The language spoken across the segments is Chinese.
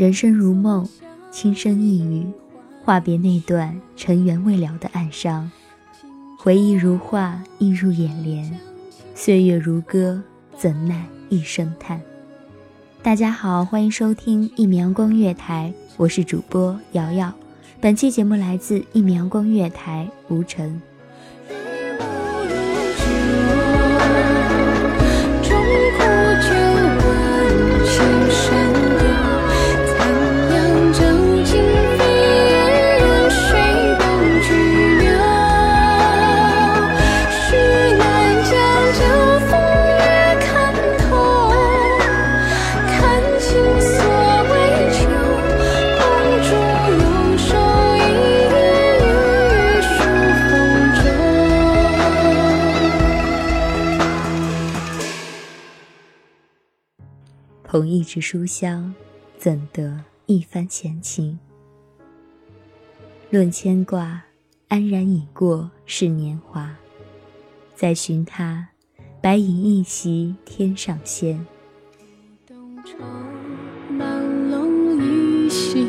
人生如梦，轻声一语，话别那段尘缘未了的暗伤。回忆如画，映入眼帘；岁月如歌，怎奈一声叹。大家好，欢迎收听一米阳光月台，我是主播瑶瑶。本期节目来自一米阳光月台，吴晨。捧一纸书香，怎得一番闲情？论牵挂，安然已过是年华。再寻他，白银一席天上仙。东愁满笼一溪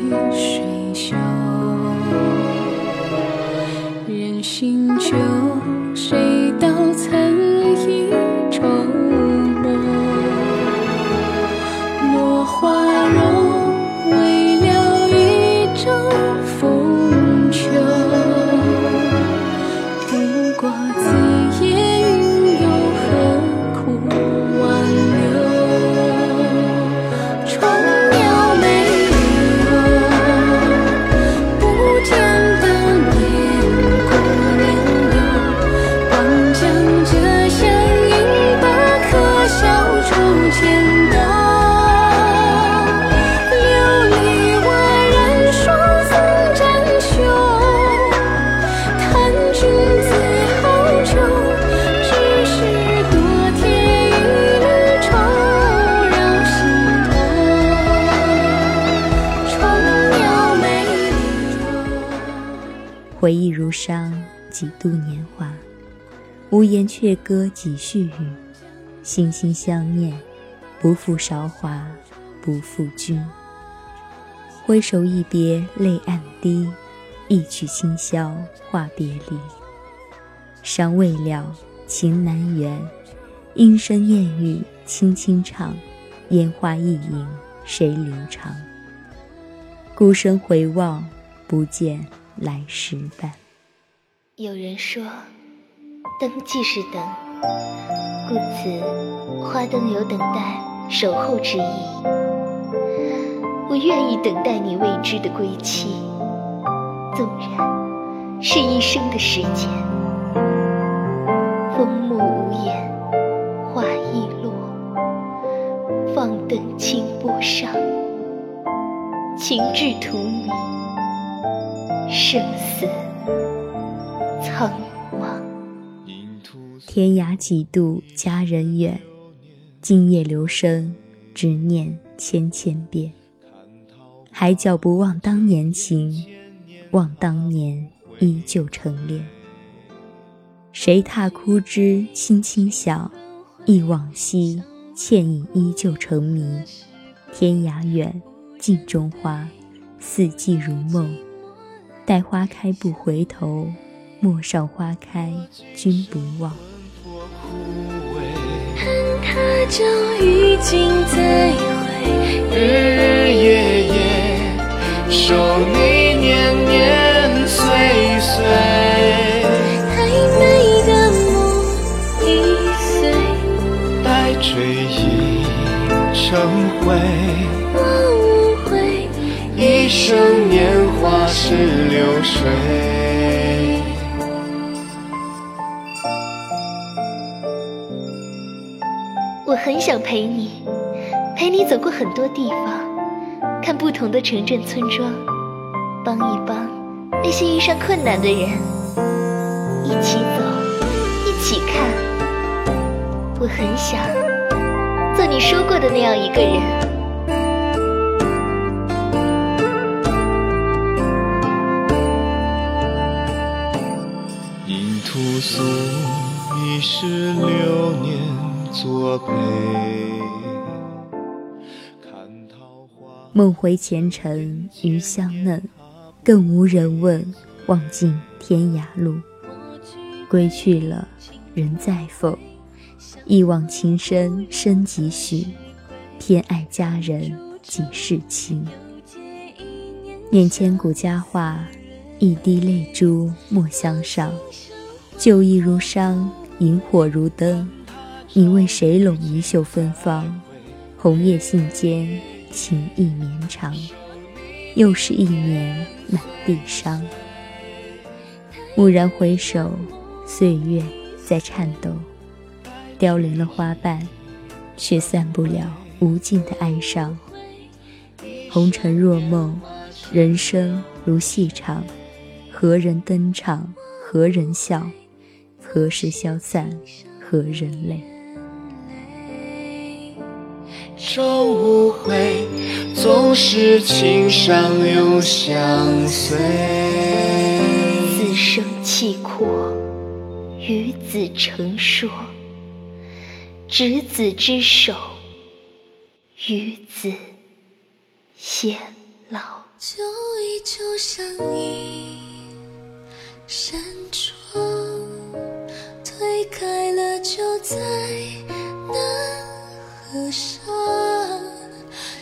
回忆如伤，几度年华。无言却歌几续语，心心相念，不负韶华，不负君。挥手一别泪暗滴，一曲清箫话别离。伤未了，情难圆，莺声燕语轻轻唱，烟花易影谁留长？孤身回望，不见来时伴。有人说，灯即是灯，故此花灯有等待、守候之意。我愿意等待你未知的归期，纵然是一生的时间。风木无言，花易落，放灯清波上，情至荼蘼，生死苍茫。天涯几度佳人远，今夜留声，只念千千遍。海角不忘当年情，望当年依旧成恋。谁踏枯枝轻轻笑，忆往昔，倩影依旧成谜。天涯远，镜中花，四季如梦。待花开不回头，陌上花开君不忘。恨他朝与君再会，日日夜夜守你年一生年华是流水。我很想陪你，陪你走过很多地方，看不同的城镇村庄，帮一帮那些遇上困难的人，一起走，一起看。我很想做你说过的那样一个人。屠苏一世流年作陪。梦回前尘余香嫩，更无人问，望尽天涯路。归去了，人在否？一往情深深几许？偏爱佳人几世情？念千古佳话，一滴泪珠莫相上。旧忆如伤，萤火如灯。你为谁拢一袖芬芳？红叶信笺，情意绵长。又是一年满地伤。蓦然回首，岁月在颤抖，凋零了花瓣，却散不了无尽的哀伤。红尘若梦，人生如戏场，何人登场？何人笑？何时消散？何人泪？终无悔，纵使情伤永相随。此生契阔，与子成说，执子之手，与子偕老。旧忆就像一扇窗，推开了就再难合上。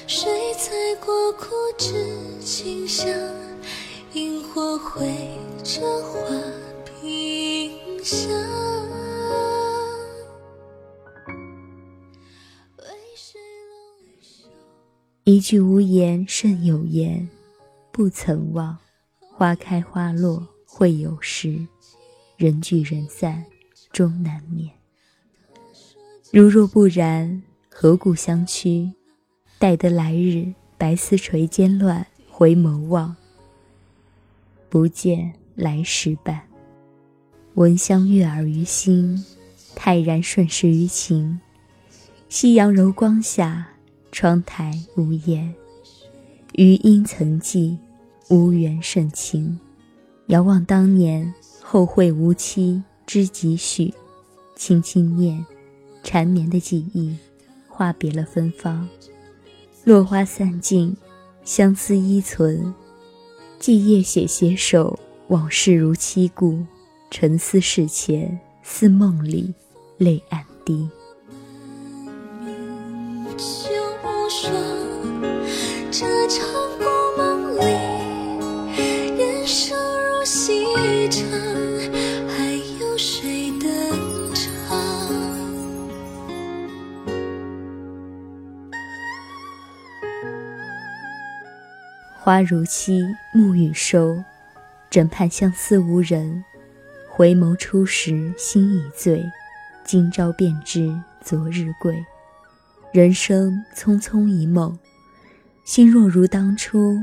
谁踩过枯枝清香？萤火绘着画屏香。为谁拢一袖？一句无言胜有言，不曾忘。花开花落会有时，人聚人散终难免。如若不然，何故相驱？待得来日，白丝垂肩乱，回眸望，不见来时伴。闻香悦耳于心，泰然顺势于情。夕阳柔光下，窗台无言。余音曾记，无缘甚情。遥望当年，后会无期，知几许？轻轻念，缠绵的记忆，话别了芬芳。落花散尽，相思依存。寄夜写携手，往事如期故。沉思事前，似梦里，泪暗滴。这场花如期，暮雨收，枕畔相思无人。回眸初时心已醉，今朝便知昨日归。人生匆匆一梦，心若如当初，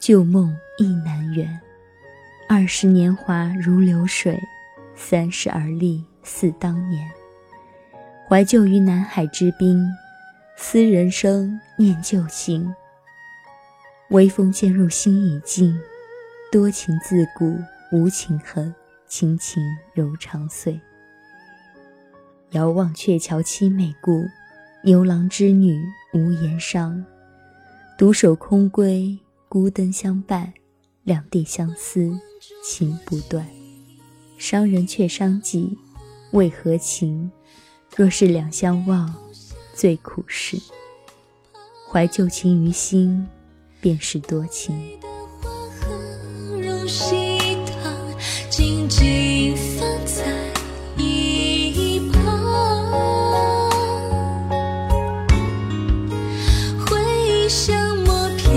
旧梦亦难圆。二十年华如流水，三十而立似当年。怀旧于南海之滨，思人生，念旧情。微风渐入心已静，多情自古无情恨，情情柔长岁。遥望鹊桥凄美故，牛郎织女无言伤。独守空闺，孤灯相伴，两地相思情不断。伤人却伤己，为何情？若是两相望，最苦事。怀旧情于心，便是多情。回忆像默片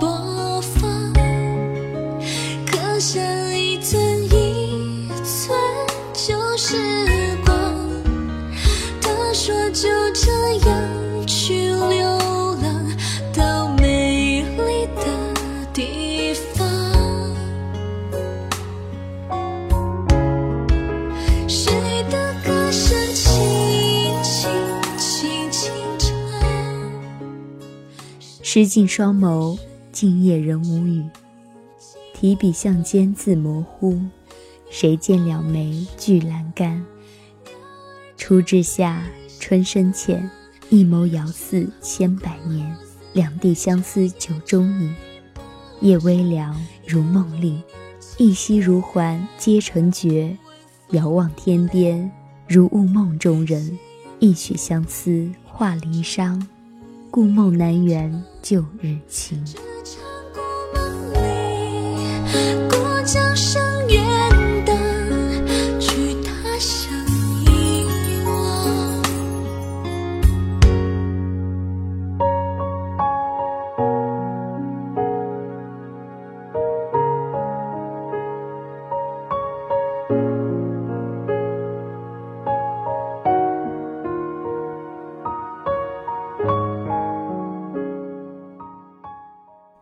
播放，刻下一寸一寸旧时光。他说就将。诗尽双眸，静夜人无语。提笔向间字模糊，谁见两眉俱阑干？初至夏，春深浅，一眸遥似千百年。两地相思酒中饮，夜微凉如梦令，一夕如还皆成绝。遥望天边，如雾梦中人，一曲相思化离殇。故梦难圆旧日情。